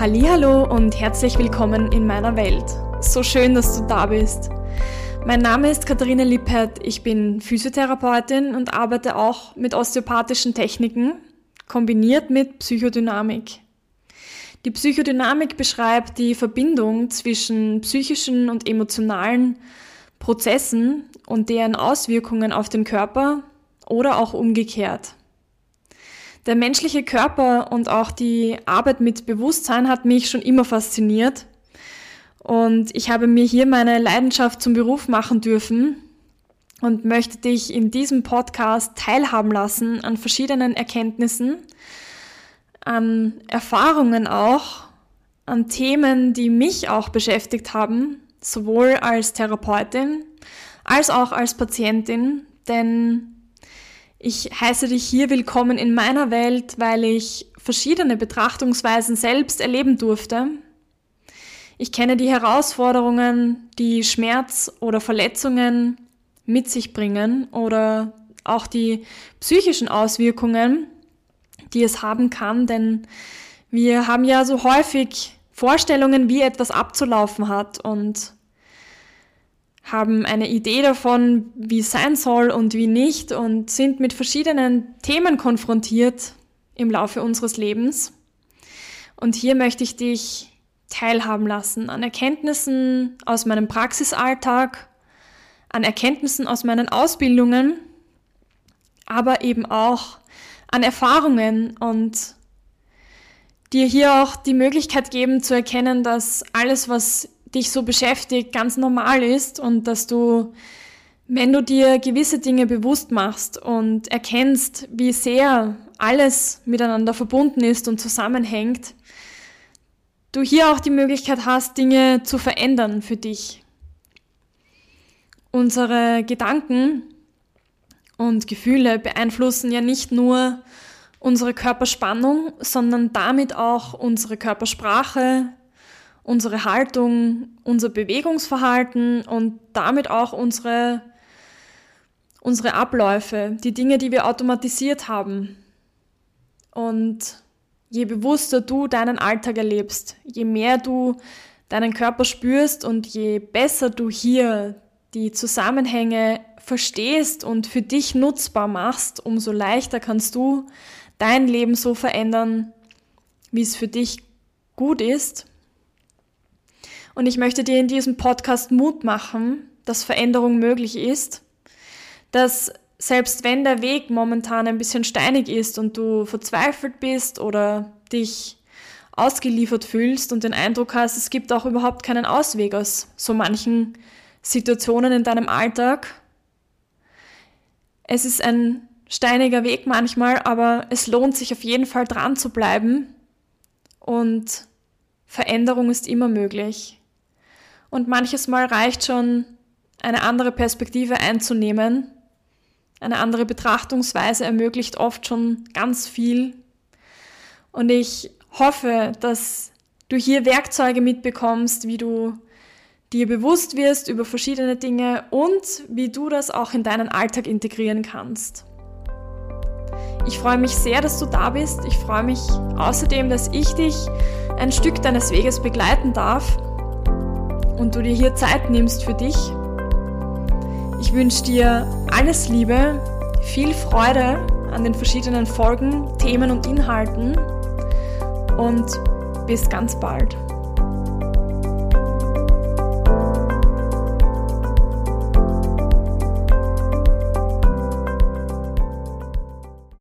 Hallo und herzlich willkommen in meiner Welt. So schön, dass du da bist. Mein Name ist Katharina Lippert, ich bin Physiotherapeutin und arbeite auch mit osteopathischen Techniken, kombiniert mit Psychodynamik. Die Psychodynamik beschreibt die Verbindung zwischen psychischen und emotionalen Prozessen und deren Auswirkungen auf den Körper oder auch umgekehrt. Der menschliche Körper und auch die Arbeit mit Bewusstsein hat mich schon immer fasziniert. Und ich habe mir hier meine Leidenschaft zum Beruf machen dürfen und möchte dich in diesem Podcast teilhaben lassen an verschiedenen Erkenntnissen, an Erfahrungen auch, an Themen, die mich auch beschäftigt haben, sowohl als Therapeutin als auch als Patientin, denn ich heiße dich hier willkommen in meiner Welt, weil ich verschiedene Betrachtungsweisen selbst erleben durfte. Ich kenne die Herausforderungen, die Schmerz oder Verletzungen mit sich bringen oder auch die psychischen Auswirkungen, die es haben kann, denn wir haben ja so häufig Vorstellungen, wie etwas abzulaufen hat und haben eine Idee davon, wie es sein soll und wie nicht und sind mit verschiedenen Themen konfrontiert im Laufe unseres Lebens. Und hier möchte ich dich teilhaben lassen an Erkenntnissen aus meinem Praxisalltag, an Erkenntnissen aus meinen Ausbildungen, aber eben auch an Erfahrungen und dir hier auch die Möglichkeit geben zu erkennen, dass alles, was dich so beschäftigt, ganz normal ist und dass du, wenn du dir gewisse Dinge bewusst machst und erkennst, wie sehr alles miteinander verbunden ist und zusammenhängt, du hier auch die Möglichkeit hast, Dinge zu verändern für dich. Unsere Gedanken und Gefühle beeinflussen ja nicht nur unsere Körperspannung, sondern damit auch unsere Körpersprache, unsere Haltung, unser Bewegungsverhalten und damit auch unsere, unsere Abläufe, die Dinge, die wir automatisiert haben. Und je bewusster du deinen Alltag erlebst, je mehr du deinen Körper spürst und je besser du hier die Zusammenhänge verstehst und für dich nutzbar machst, umso leichter kannst du dein Leben so verändern, wie es für dich gut ist und ich möchte dir in diesem Podcast Mut machen, dass Veränderung möglich ist, dass selbst wenn der Weg momentan ein bisschen steinig ist und du verzweifelt bist oder dich ausgeliefert fühlst und den Eindruck hast, es gibt auch überhaupt keinen Ausweg aus so manchen Situationen in deinem Alltag. Es ist ein steiniger Weg manchmal, aber es lohnt sich auf jeden Fall dran zu bleiben und Veränderung ist immer möglich. Und manches Mal reicht schon, eine andere Perspektive einzunehmen. Eine andere Betrachtungsweise ermöglicht oft schon ganz viel. Und ich hoffe, dass du hier Werkzeuge mitbekommst, wie du dir bewusst wirst über verschiedene Dinge und wie du das auch in deinen Alltag integrieren kannst. Ich freue mich sehr, dass du da bist. Ich freue mich außerdem, dass ich dich ein Stück deines Weges begleiten darf und du dir hier Zeit nimmst für dich. Ich wünsche dir alles Liebe, viel Freude an den verschiedenen Folgen, Themen und Inhalten und bis ganz bald.